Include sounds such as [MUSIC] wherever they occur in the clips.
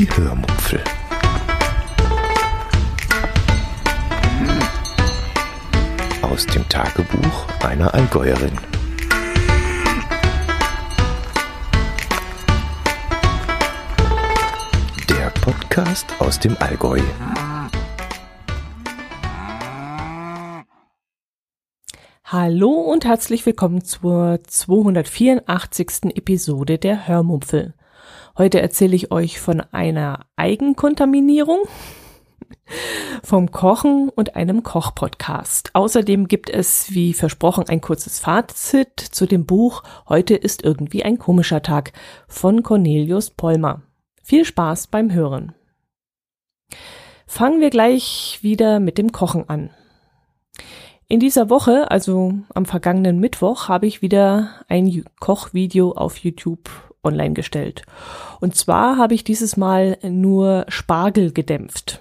Die Hörmupfel. Aus dem Tagebuch einer Allgäuerin. Der Podcast aus dem Allgäu. Hallo und herzlich willkommen zur 284. Episode der Hörmupfel. Heute erzähle ich euch von einer Eigenkontaminierung, vom Kochen und einem Kochpodcast. Außerdem gibt es, wie versprochen, ein kurzes Fazit zu dem Buch Heute ist irgendwie ein komischer Tag von Cornelius Polmer. Viel Spaß beim Hören. Fangen wir gleich wieder mit dem Kochen an. In dieser Woche, also am vergangenen Mittwoch, habe ich wieder ein Kochvideo auf YouTube online gestellt. Und zwar habe ich dieses Mal nur Spargel gedämpft.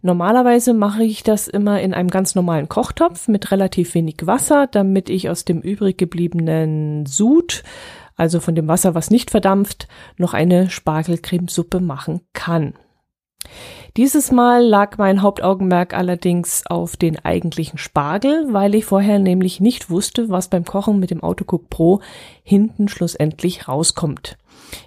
Normalerweise mache ich das immer in einem ganz normalen Kochtopf mit relativ wenig Wasser, damit ich aus dem übrig gebliebenen Sud, also von dem Wasser, was nicht verdampft, noch eine Spargelcremesuppe machen kann. Dieses Mal lag mein Hauptaugenmerk allerdings auf den eigentlichen Spargel, weil ich vorher nämlich nicht wusste, was beim Kochen mit dem Autocook Pro hinten schlussendlich rauskommt.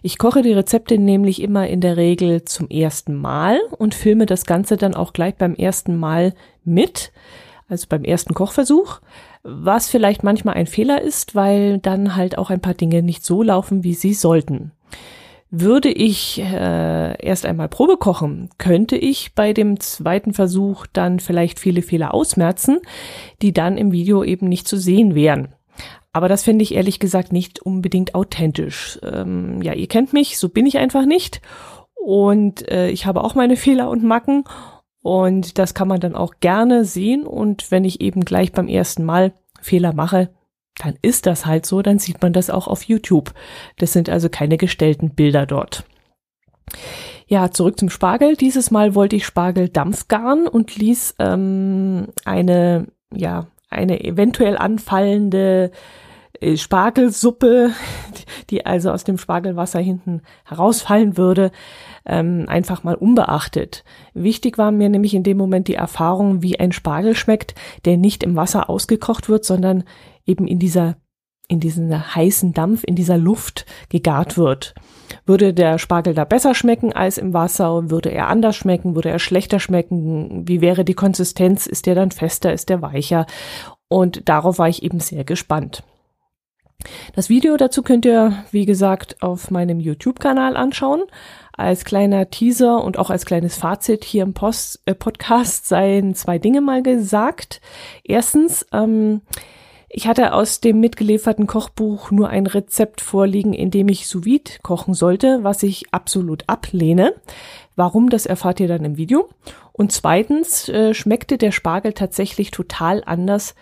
Ich koche die Rezepte nämlich immer in der Regel zum ersten Mal und filme das Ganze dann auch gleich beim ersten Mal mit, also beim ersten Kochversuch, was vielleicht manchmal ein Fehler ist, weil dann halt auch ein paar Dinge nicht so laufen, wie sie sollten. Würde ich äh, erst einmal Probe kochen, könnte ich bei dem zweiten Versuch dann vielleicht viele Fehler ausmerzen, die dann im Video eben nicht zu sehen wären. Aber das finde ich ehrlich gesagt nicht unbedingt authentisch. Ähm, ja, ihr kennt mich, so bin ich einfach nicht. Und äh, ich habe auch meine [LAUGHS] Fehler und Macken. Und das kann man dann auch gerne sehen. Und wenn ich eben gleich beim ersten Mal Fehler mache, dann ist das halt so, dann sieht man das auch auf YouTube. Das sind also keine gestellten Bilder dort. Ja, zurück zum Spargel. Dieses Mal wollte ich Spargel dampfgaren und ließ ähm, eine, ja, eine eventuell anfallende äh, Spargelsuppe, [LAUGHS] die also aus dem Spargelwasser hinten herausfallen würde, ähm, einfach mal unbeachtet. Wichtig war mir nämlich in dem Moment die Erfahrung, wie ein Spargel schmeckt, der nicht im Wasser ausgekocht wird, sondern eben in dieser in diesem heißen Dampf, in dieser Luft gegart wird. Würde der Spargel da besser schmecken als im Wasser? Würde er anders schmecken? Würde er schlechter schmecken? Wie wäre die Konsistenz? Ist der dann fester? Ist der weicher? Und darauf war ich eben sehr gespannt. Das Video dazu könnt ihr, wie gesagt, auf meinem YouTube-Kanal anschauen. Als kleiner Teaser und auch als kleines Fazit hier im Post, äh, Podcast seien zwei Dinge mal gesagt. Erstens, ähm, ich hatte aus dem mitgelieferten Kochbuch nur ein Rezept vorliegen, in dem ich sous vide kochen sollte, was ich absolut ablehne. Warum, das erfahrt ihr dann im Video. Und zweitens äh, schmeckte der Spargel tatsächlich total anders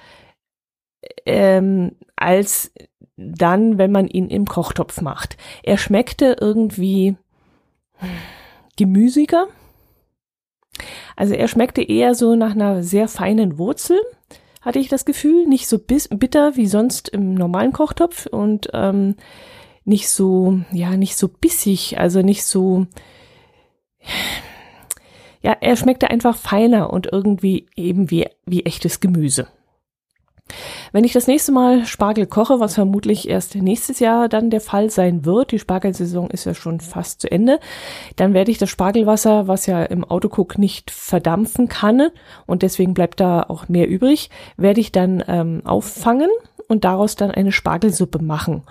ähm, als dann, wenn man ihn im Kochtopf macht. Er schmeckte irgendwie gemüsiger. Also er schmeckte eher so nach einer sehr feinen Wurzel hatte ich das Gefühl. Nicht so bitter wie sonst im normalen Kochtopf und ähm, nicht so, ja, nicht so bissig, also nicht so, ja, er schmeckte einfach feiner und irgendwie eben wie, wie echtes Gemüse. Wenn ich das nächste Mal Spargel koche, was vermutlich erst nächstes Jahr dann der Fall sein wird, die Spargelsaison ist ja schon fast zu Ende, dann werde ich das Spargelwasser, was ja im Autocook nicht verdampfen kann und deswegen bleibt da auch mehr übrig, werde ich dann ähm, auffangen und daraus dann eine Spargelsuppe machen.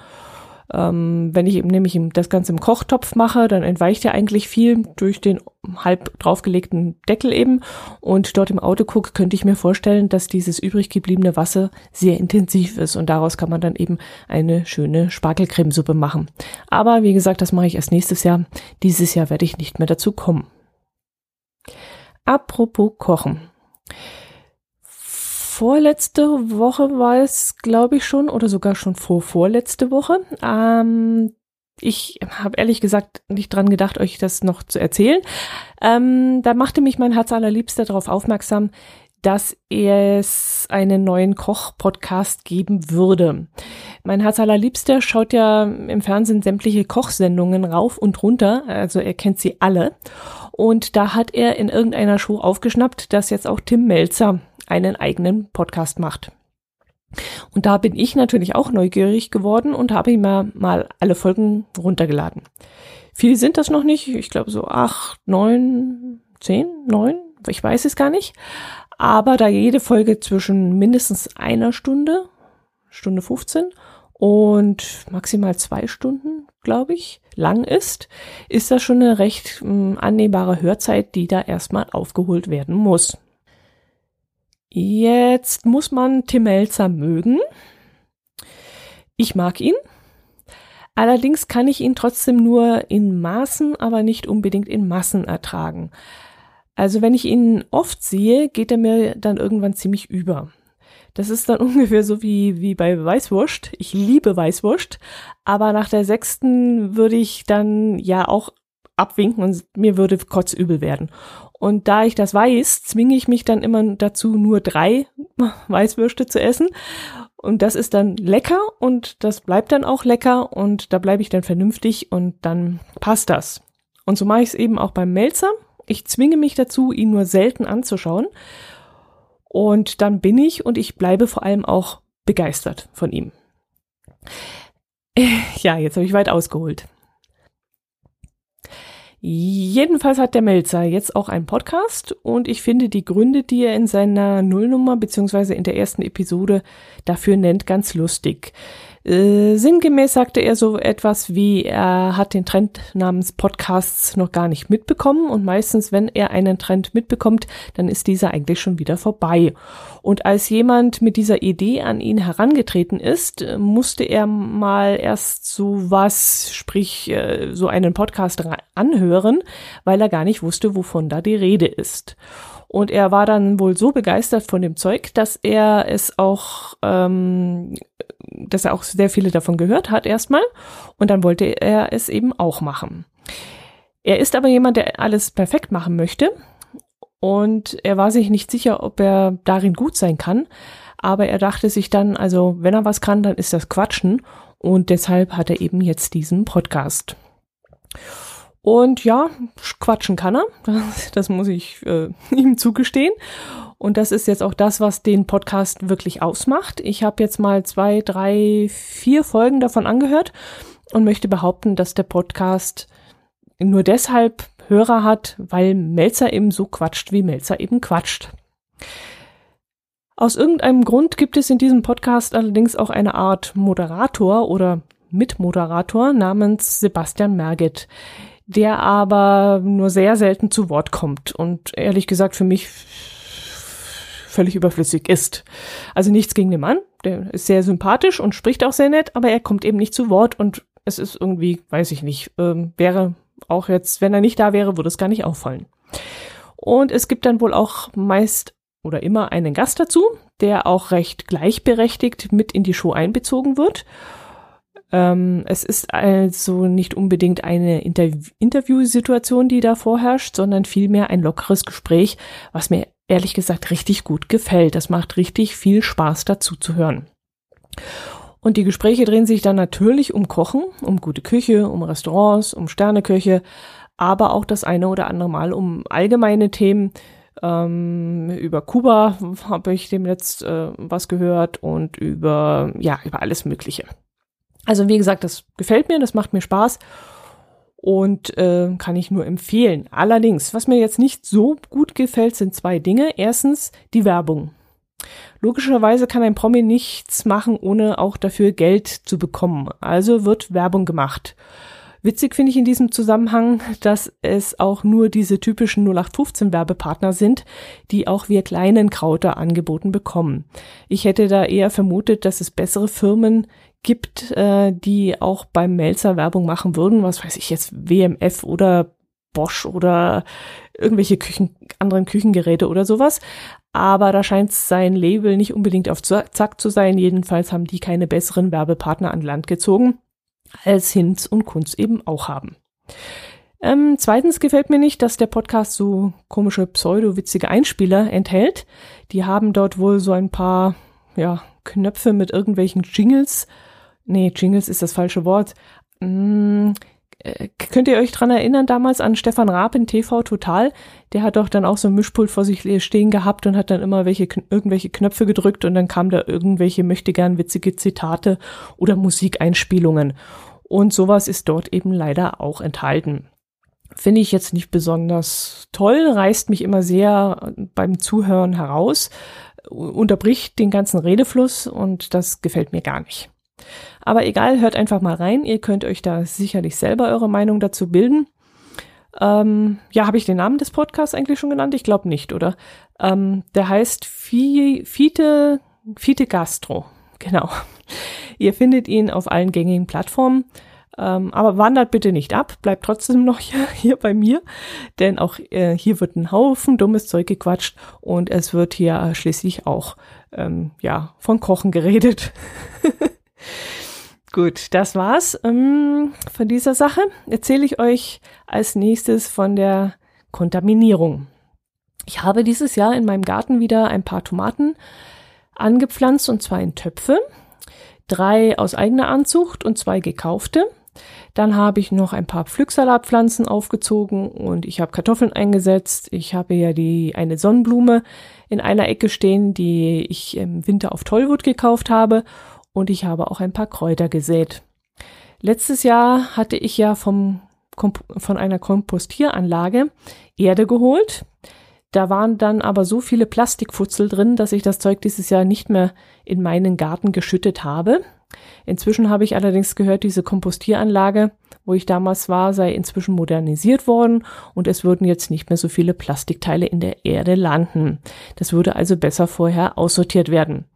Ähm, wenn ich eben nämlich das Ganze im Kochtopf mache, dann entweicht ja eigentlich viel durch den halb draufgelegten Deckel eben. Und dort im Autocook könnte ich mir vorstellen, dass dieses übrig gebliebene Wasser sehr intensiv ist und daraus kann man dann eben eine schöne Spargelcremesuppe machen. Aber wie gesagt, das mache ich erst nächstes Jahr. Dieses Jahr werde ich nicht mehr dazu kommen. Apropos Kochen vorletzte Woche war es, glaube ich schon, oder sogar schon vor vorletzte Woche. Ähm, ich habe ehrlich gesagt nicht dran gedacht, euch das noch zu erzählen. Ähm, da machte mich mein Herz allerliebster darauf aufmerksam, dass es einen neuen Koch-Podcast geben würde. Mein Herz allerliebster schaut ja im Fernsehen sämtliche Kochsendungen rauf und runter, also er kennt sie alle. Und da hat er in irgendeiner Show aufgeschnappt, dass jetzt auch Tim Melzer einen eigenen Podcast macht. Und da bin ich natürlich auch neugierig geworden und habe ihm mal alle Folgen runtergeladen. Viele sind das noch nicht. Ich glaube so acht, neun, zehn, neun. Ich weiß es gar nicht. Aber da jede Folge zwischen mindestens einer Stunde, Stunde 15 und maximal zwei Stunden, glaube ich, lang ist, ist das schon eine recht mh, hm, annehmbare Hörzeit, die da erstmal aufgeholt werden muss. Jetzt muss man Tim Melzer mögen. Ich mag ihn. Allerdings kann ich ihn trotzdem nur in Maßen, aber nicht unbedingt in Massen ertragen. Also wenn ich ihn oft sehe, geht er mir dann irgendwann ziemlich über. Das ist dann [LAUGHS] ungefähr so wie, wie bei Weißwurst. Ich liebe Weißwurst, aber nach der sechsten würde ich dann ja auch abwinken und mir würde kotzübel werden. Und da ich das weiß, zwinge ich mich dann immer dazu, nur drei [LAUGHS] Weißwürste zu essen. Und das ist dann lecker und das bleibt dann auch lecker und da bleibe ich dann vernünftig und dann passt das. Und so mache ich es eben auch beim Melzer. Ich zwinge mich dazu, ihn nur selten anzuschauen. Und dann bin ich und ich bleibe vor allem auch begeistert von ihm. [LAUGHS] Ja, jetzt habe ich weit ausgeholt. Jedenfalls hat der Melzer jetzt auch einen Podcast und ich finde die Gründe, die er in seiner Nullnummer beziehungsweise in der ersten Episode dafür nennt, ganz lustig. Äh, sinngemäß sagte er so etwas wie, er hat den Trend namens Podcasts noch gar nicht mitbekommen und meistens, wenn er einen Trend mitbekommt, dann ist dieser eigentlich schon wieder vorbei. Und als jemand mit dieser Idee an ihn herangetreten ist, musste er mal erst so was, sprich äh, so einen Podcast anhören, weil er gar nicht wusste, wovon da die Rede ist. Und er war dann wohl so begeistert von dem Zeug, dass er es auch, ähm, dass er auch sehr viele davon gehört hat erstmal. Und dann wollte er es eben auch machen. Er ist aber jemand, der alles perfekt machen möchte. Und er war sich nicht sicher, ob er darin gut sein kann. Aber er dachte sich dann, also wenn er was kann, dann ist das Quatschen. Und deshalb hat er eben jetzt diesen Podcast. Und ja, quatschen kann er. Das, das muss ich äh, [LAUGHS] ihm zugestehen. Und das ist jetzt auch das, was den Podcast wirklich ausmacht. Ich habe jetzt mal zwei, drei, vier Folgen davon angehört und möchte behaupten, dass der Podcast nur deshalb Hörer hat, weil Melzer eben so quatscht, wie Melzer eben quatscht. Aus irgendeinem Grund gibt es in diesem Podcast allerdings auch eine Art Moderator oder Mitmoderator namens Sebastian Merget der aber nur sehr selten zu Wort kommt und ehrlich gesagt für mich völlig überflüssig ist. Also nichts gegen den Mann, der ist sehr sympathisch und spricht auch sehr nett, aber er kommt eben nicht zu Wort und es ist irgendwie, weiß ich nicht, ähm, wäre auch jetzt, wenn er nicht da wäre, würde es gar nicht auffallen. Und es gibt dann wohl auch meist oder immer einen Gast dazu, der auch recht gleichberechtigt mit in die Show einbezogen wird ähm, es ist also nicht unbedingt eine Inter Interviewsituation, die da vorherrscht, sondern vielmehr ein lockeres Gespräch, was mir ehrlich gesagt richtig gut gefällt. Das macht richtig viel Spaß dazu zu hören. Und die Gespräche drehen sich dann natürlich um Kochen, um gute Küche, um Restaurants, um Sterneköche, aber auch das eine oder andere Mal um allgemeine Themen. Ähm, über Kuba [LAUGHS] habe ich dem letzt äh, was gehört und über, ja, über alles Mögliche. Also wie gesagt, das gefällt mir, das macht mir Spaß und äh, kann ich nur empfehlen. Allerdings, was mir jetzt nicht so gut gefällt, sind zwei Dinge. Erstens die Werbung. Logischerweise kann ein Promi nichts machen, ohne auch dafür Geld zu bekommen. Also wird Werbung gemacht. Witzig finde ich in diesem Zusammenhang, dass es auch nur diese typischen 0815 Werbepartner sind, die auch wir kleinen Krauter angeboten bekommen. Ich hätte da eher vermutet, dass es bessere Firmen gibt, äh, die auch beim Melzer Werbung machen würden, was weiß ich jetzt, WMF oder Bosch oder irgendwelche Küchen, anderen Küchengeräte oder sowas. Aber da scheint sein Label nicht unbedingt auf Zack zu sein. Jedenfalls haben die keine besseren Werbepartner an Land gezogen, als Hinz und Kunz eben auch haben. Ähm, zweitens gefällt mir nicht, dass der Podcast so komische pseudo-witzige Einspieler enthält. Die haben dort wohl so ein paar, ja, Knöpfe mit irgendwelchen Jingles. Nee, Jingles ist das falsche Wort. Hm, könnt ihr euch dran erinnern damals an Stefan Raab in TV Total? Der hat doch dann auch so ein Mischpult vor sich stehen gehabt und hat dann immer welche, irgendwelche Knöpfe gedrückt und dann kam da irgendwelche möchte gern witzige Zitate oder Musikeinspielungen. Und sowas ist dort eben leider auch enthalten. Finde ich jetzt nicht besonders toll, reißt mich immer sehr beim Zuhören heraus, unterbricht den ganzen Redefluss und das gefällt mir gar nicht. Aber egal, hört einfach mal rein. Ihr könnt euch da sicherlich selber eure Meinung dazu bilden. Ähm, ja, habe ich den Namen des Podcasts eigentlich schon genannt? Ich glaube nicht, oder? Ähm, der heißt Fiete, Fiete Gastro. [LAUGHS] Genau. Ihr findet ihn auf allen gängigen Plattformen. Ähm, aber wandert bitte nicht ab, bleibt trotzdem noch [LAUGHS] hier, hier bei mir, denn auch äh, hier wird ein Haufen dummes Zeug gequatscht und es wird hier schließlich auch ähm, ja von Kochen geredet. [LAUGHS] Gut, das war's ähm, von dieser Sache. Erzähle ich euch als nächstes von der Kontaminierung. Ich habe dieses Jahr in meinem Garten wieder ein paar Tomaten angepflanzt und zwar in Töpfe. Drei aus eigener Anzucht und zwei gekaufte. Dann habe ich noch ein paar Pflücksalatpflanzen aufgezogen und ich habe Kartoffeln eingesetzt. Ich habe ja die eine Sonnenblume in einer Ecke stehen, die ich im Winter auf Tollwood gekauft habe und ich habe auch ein paar Kräuter gesät. Letztes Jahr hatte ich ja vom, von einer Kompostieranlage Erde geholt. Da waren dann aber so viele Plastikfutzel drin, dass ich das Zeug dieses Jahr nicht mehr in meinen Garten geschüttet habe. Inzwischen habe ich allerdings gehört, diese Kompostieranlage, wo ich damals war, sei inzwischen modernisiert worden und es würden jetzt nicht mehr so viele Plastikteile in der Erde landen. Das würde also besser vorher aussortiert werden.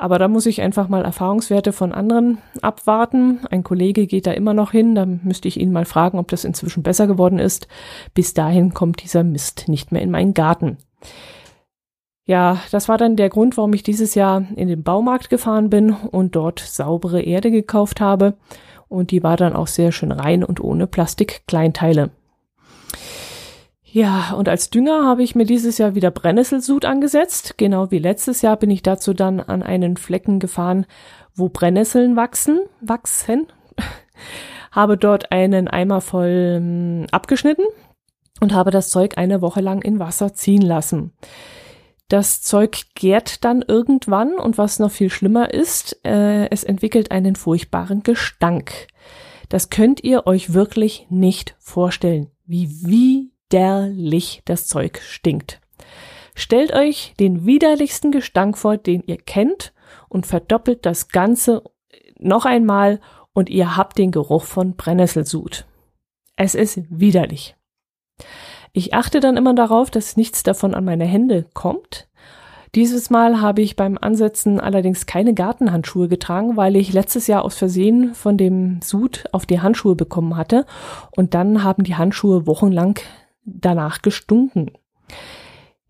Aber da muss ich einfach mal Erfahrungswerte von anderen abwarten. Ein Kollege geht da immer noch hin, da müsste ich ihn mal fragen, ob das inzwischen besser geworden ist. Bis dahin kommt dieser Mist nicht mehr in meinen Garten. Ja, das war dann der Grund, warum ich dieses Jahr in den Baumarkt gefahren bin und dort saubere Erde gekauft habe. Und die war dann auch sehr schön rein und ohne Plastikkleinteile. Ja, und als Dünger habe ich mir dieses Jahr wieder Brennnesselsud angesetzt. Genau wie letztes Jahr bin ich dazu dann an einen Flecken gefahren, wo Brennnesseln wachsen, wachsen. [LAUGHS] habe dort einen Eimer voll ähm, abgeschnitten und habe das Zeug eine Woche lang in Wasser ziehen lassen. Das Zeug gärt dann irgendwann und was noch viel schlimmer ist, äh, es entwickelt einen furchtbaren Gestank. Das könnt ihr euch wirklich nicht vorstellen, wie wie widerlich das Zeug stinkt. Stellt euch den widerlichsten Gestank vor, den ihr kennt und verdoppelt das Ganze noch einmal und ihr habt den Geruch von Brennnesselsud. Es ist widerlich. Ich achte dann immer darauf, dass nichts davon an meine Hände kommt. Dieses Mal habe ich beim Ansetzen allerdings keine Gartenhandschuhe getragen, weil ich letztes Jahr aus Versehen von dem Sud auf die Handschuhe bekommen hatte und dann haben die Handschuhe wochenlang danach gestunken.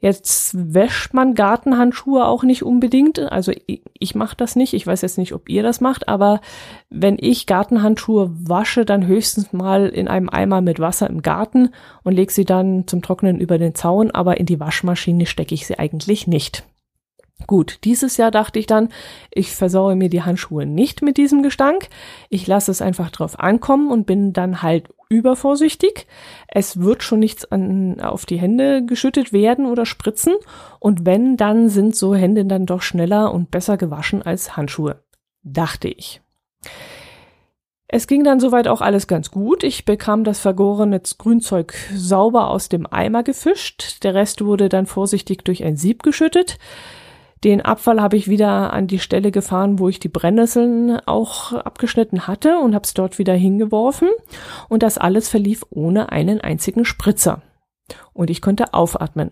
Jetzt wäscht man Gartenhandschuhe auch nicht unbedingt. Also ich, ich mache das nicht. Ich weiß jetzt nicht, ob ihr das macht, aber wenn ich Gartenhandschuhe wasche, dann höchstens mal in einem Eimer mit Wasser im Garten und lege sie dann zum Trocknen über den Zaun, aber in die Waschmaschine stecke ich sie eigentlich nicht. Gut, dieses Jahr dachte ich dann, ich versaue mir die Handschuhe nicht mit diesem Gestank. Ich lasse es einfach drauf ankommen und bin dann halt übervorsichtig. Es wird schon nichts an, auf die Hände geschüttet werden oder spritzen. Und wenn, dann sind so Hände dann doch schneller und besser gewaschen als Handschuhe. Dachte ich. Es ging dann soweit auch alles ganz gut. Ich bekam das vergorene Grünzeug sauber aus dem Eimer gefischt. Der Rest wurde dann vorsichtig durch ein Sieb geschüttet. Den Abfall habe ich wieder an die Stelle gefahren, wo ich die Brennnesseln auch abgeschnitten hatte und habe es dort wieder hingeworfen. Und das alles verlief ohne einen einzigen Spritzer. Und ich konnte aufatmen.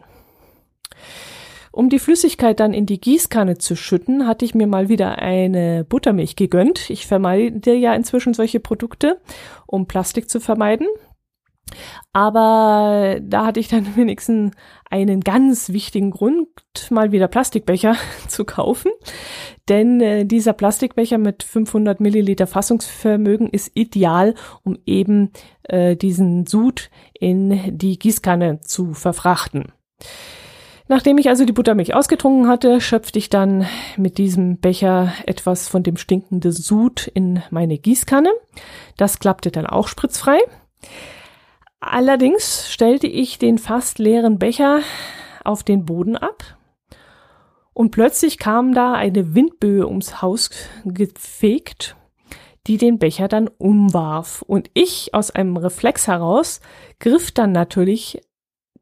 Um die Flüssigkeit dann in die Gießkanne zu schütten, hatte ich mir mal wieder eine Buttermilch gegönnt. Ich vermeide ja inzwischen solche Produkte, um Plastik zu vermeiden. Aber da hatte ich dann [LAUGHS] wenigstens einen ganz wichtigen Grund, mal wieder Plastikbecher [LAUGHS] zu kaufen. Denn äh, dieser Plastikbecher mit 500 Milliliter Fassungsvermögen ist ideal, um eben äh, diesen Sud in die Gießkanne zu verfrachten. Nachdem ich also die Buttermilch ausgetrunken hatte, schöpfte ich dann mit diesem Becher etwas von dem stinkenden Sud in meine Gießkanne. Das klappte dann auch spritzfrei. Allerdings stellte ich den fast leeren Becher auf den Boden ab und plötzlich kam da eine Windböe ums Haus gefegt, die den Becher dann umwarf. Und ich aus einem Reflex heraus griff dann natürlich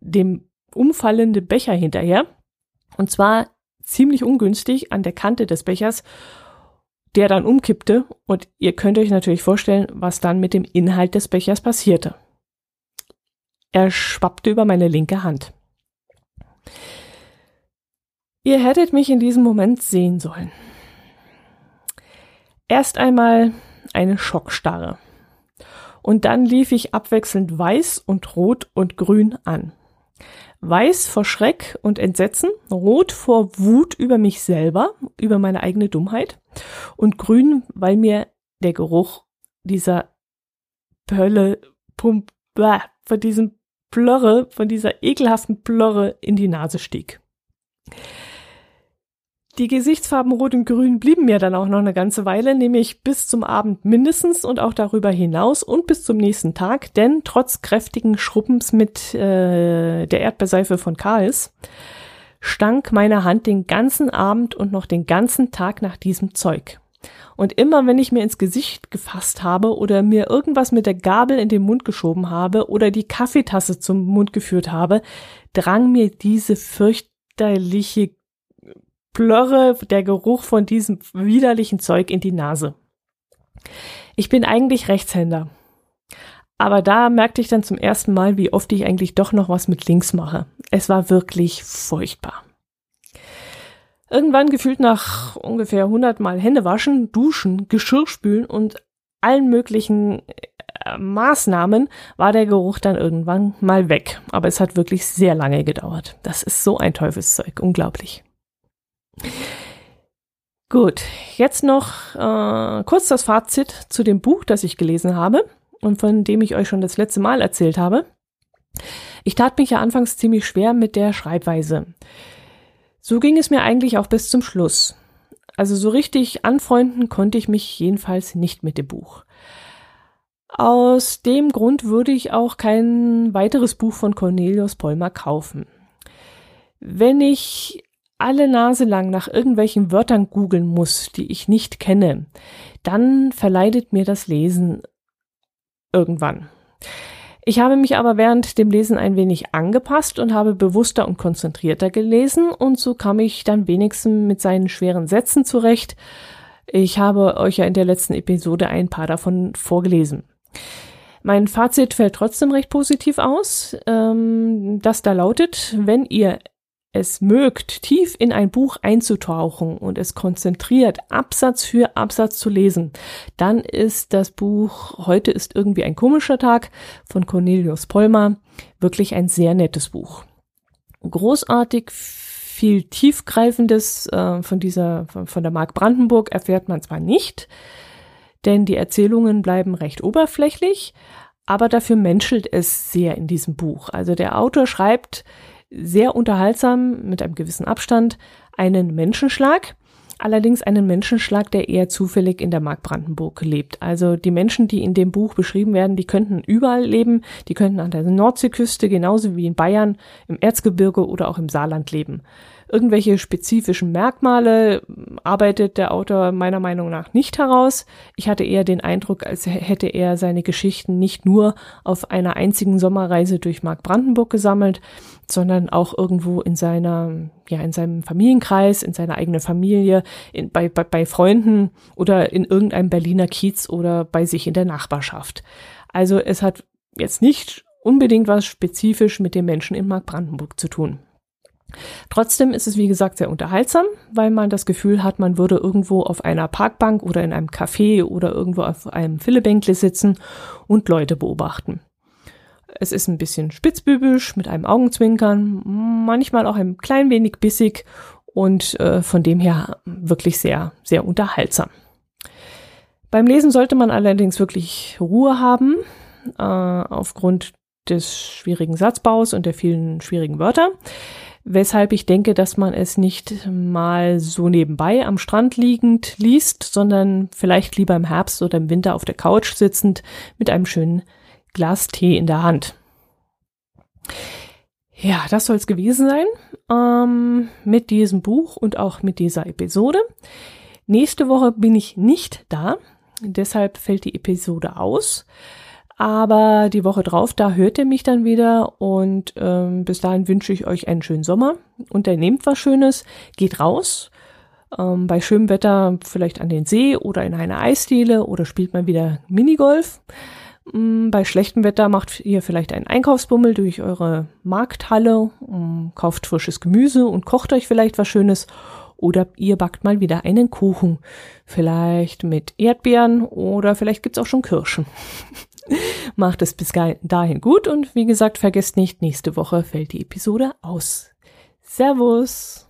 dem umfallenden Becher hinterher. Und zwar ziemlich ungünstig an der Kante des Bechers, der dann umkippte. Und ihr könnt euch natürlich vorstellen, was dann mit dem Inhalt des Bechers passierte. Er schwappte über meine linke Hand. Ihr hättet mich in diesem Moment sehen sollen. Erst einmal eine Schockstarre. Und dann lief ich abwechselnd weiß und rot und grün an. Weiß vor Schreck und Entsetzen, rot vor Wut über mich selber, über meine eigene Dummheit und grün, weil mir der Geruch dieser Pölle, Pump, blah, von diesem Plörre, von dieser ekelhaften Plörre in die Nase stieg. Die Gesichtsfarben Rot und Grün blieben mir dann auch noch eine ganze Weile, nämlich bis zum Abend mindestens und auch darüber hinaus und bis zum nächsten Tag, denn trotz kräftigen Schrubbens mit äh, der Erdbeerseife von Karls stank meine Hand den ganzen Abend und noch den ganzen Tag nach diesem Zeug. Und immer wenn ich mir ins Gesicht gefasst habe oder mir irgendwas mit der Gabel in den Mund geschoben habe oder die Kaffeetasse zum Mund geführt habe, drang mir diese fürchterliche Plörre, der Geruch von diesem widerlichen Zeug in die Nase. Ich bin eigentlich Rechtshänder. Aber da merkte ich dann zum ersten Mal, wie oft ich eigentlich doch noch was mit links mache. Es war wirklich furchtbar. Irgendwann gefühlt nach ungefähr 100 Mal Hände waschen, duschen, Geschirr spülen und allen möglichen äh, Maßnahmen war der Geruch dann irgendwann mal weg. Aber es hat wirklich sehr lange gedauert. Das ist so ein Teufelszeug, unglaublich. Gut, jetzt noch äh, kurz das Fazit zu dem Buch, das ich gelesen habe und von dem ich euch schon das letzte Mal erzählt habe. Ich tat mich ja anfangs ziemlich schwer mit der Schreibweise. So ging es mir eigentlich auch bis zum Schluss. Also so richtig anfreunden konnte ich mich jedenfalls nicht mit dem Buch. Aus dem Grund würde ich auch kein weiteres Buch von Cornelius Polmer kaufen. Wenn ich alle Nase lang nach irgendwelchen Wörtern googeln muss, die ich nicht kenne, dann verleidet mir das Lesen irgendwann. Ich habe mich aber während dem Lesen ein wenig angepasst und habe bewusster und konzentrierter gelesen und so kam ich dann wenigstens mit seinen schweren Sätzen zurecht. Ich habe euch ja in der letzten Episode ein paar davon vorgelesen. Mein Fazit fällt trotzdem recht positiv aus, ähm, das da lautet, wenn ihr es mögt, tief in ein Buch einzutauchen und es konzentriert Absatz für Absatz zu lesen, dann ist das Buch Heute ist irgendwie ein komischer Tag von Cornelius Polmer wirklich ein sehr nettes Buch. Großartig viel tiefgreifendes äh, von dieser von, von der Mark Brandenburg erfährt man zwar nicht, denn die Erzählungen bleiben recht oberflächlich, aber dafür menschelt es sehr in diesem Buch. Also der Autor schreibt sehr unterhaltsam mit einem gewissen Abstand einen Menschenschlag. Allerdings einen Menschenschlag, der eher zufällig in der Mark Brandenburg lebt. Also die Menschen, die in dem Buch beschrieben werden, die könnten überall leben, die könnten an der Nordseeküste genauso wie in Bayern, im Erzgebirge oder auch im Saarland leben. Irgendwelche spezifischen Merkmale arbeitet der Autor meiner Meinung nach nicht heraus. Ich hatte eher den Eindruck, als hätte er seine Geschichten nicht nur auf einer einzigen Sommerreise durch Mark Brandenburg gesammelt, sondern auch irgendwo in seiner, ja, in seinem Familienkreis, in seiner eigenen Familie, in, bei, bei, bei Freunden oder in irgendeinem Berliner Kiez oder bei sich in der Nachbarschaft. Also es hat jetzt nicht unbedingt was spezifisch mit den Menschen in Mark Brandenburg zu tun. Trotzdem ist es, wie gesagt, sehr unterhaltsam, weil man das Gefühl hat, man würde irgendwo auf einer Parkbank oder in einem Café oder irgendwo auf einem Fillebänkle sitzen und Leute beobachten. Es ist ein bisschen spitzbübisch mit einem Augenzwinkern, manchmal auch ein klein wenig bissig und äh, von dem her wirklich sehr, sehr unterhaltsam. Beim Lesen sollte man allerdings wirklich Ruhe haben, äh, aufgrund des schwierigen Satzbaus und der vielen schwierigen Wörter weshalb ich denke, dass man es nicht mal so nebenbei am Strand liegend liest, sondern vielleicht lieber im Herbst oder im Winter auf der Couch sitzend mit einem schönen Glas Tee in der Hand. Ja, das soll es gewesen sein ähm, mit diesem Buch und auch mit dieser Episode. Nächste Woche bin ich nicht da, deshalb fällt die Episode aus. Aber die Woche drauf, da hört ihr mich dann wieder und ähm, bis dahin wünsche ich euch einen schönen Sommer. Unternehmt was Schönes, geht raus. Ähm, bei schönem Wetter vielleicht an den See oder in eine Eisdiele oder spielt mal wieder Minigolf. Ähm, bei schlechtem Wetter macht ihr vielleicht einen Einkaufsbummel durch eure Markthalle, ähm, kauft frisches Gemüse und kocht euch vielleicht was Schönes. Oder ihr backt mal wieder einen Kuchen. Vielleicht mit Erdbeeren oder vielleicht gibt's auch schon Kirschen. [LAUGHS] [LAUGHS] Macht es bis dahin gut und wie gesagt, vergesst nicht, nächste Woche fällt die Episode aus. Servus!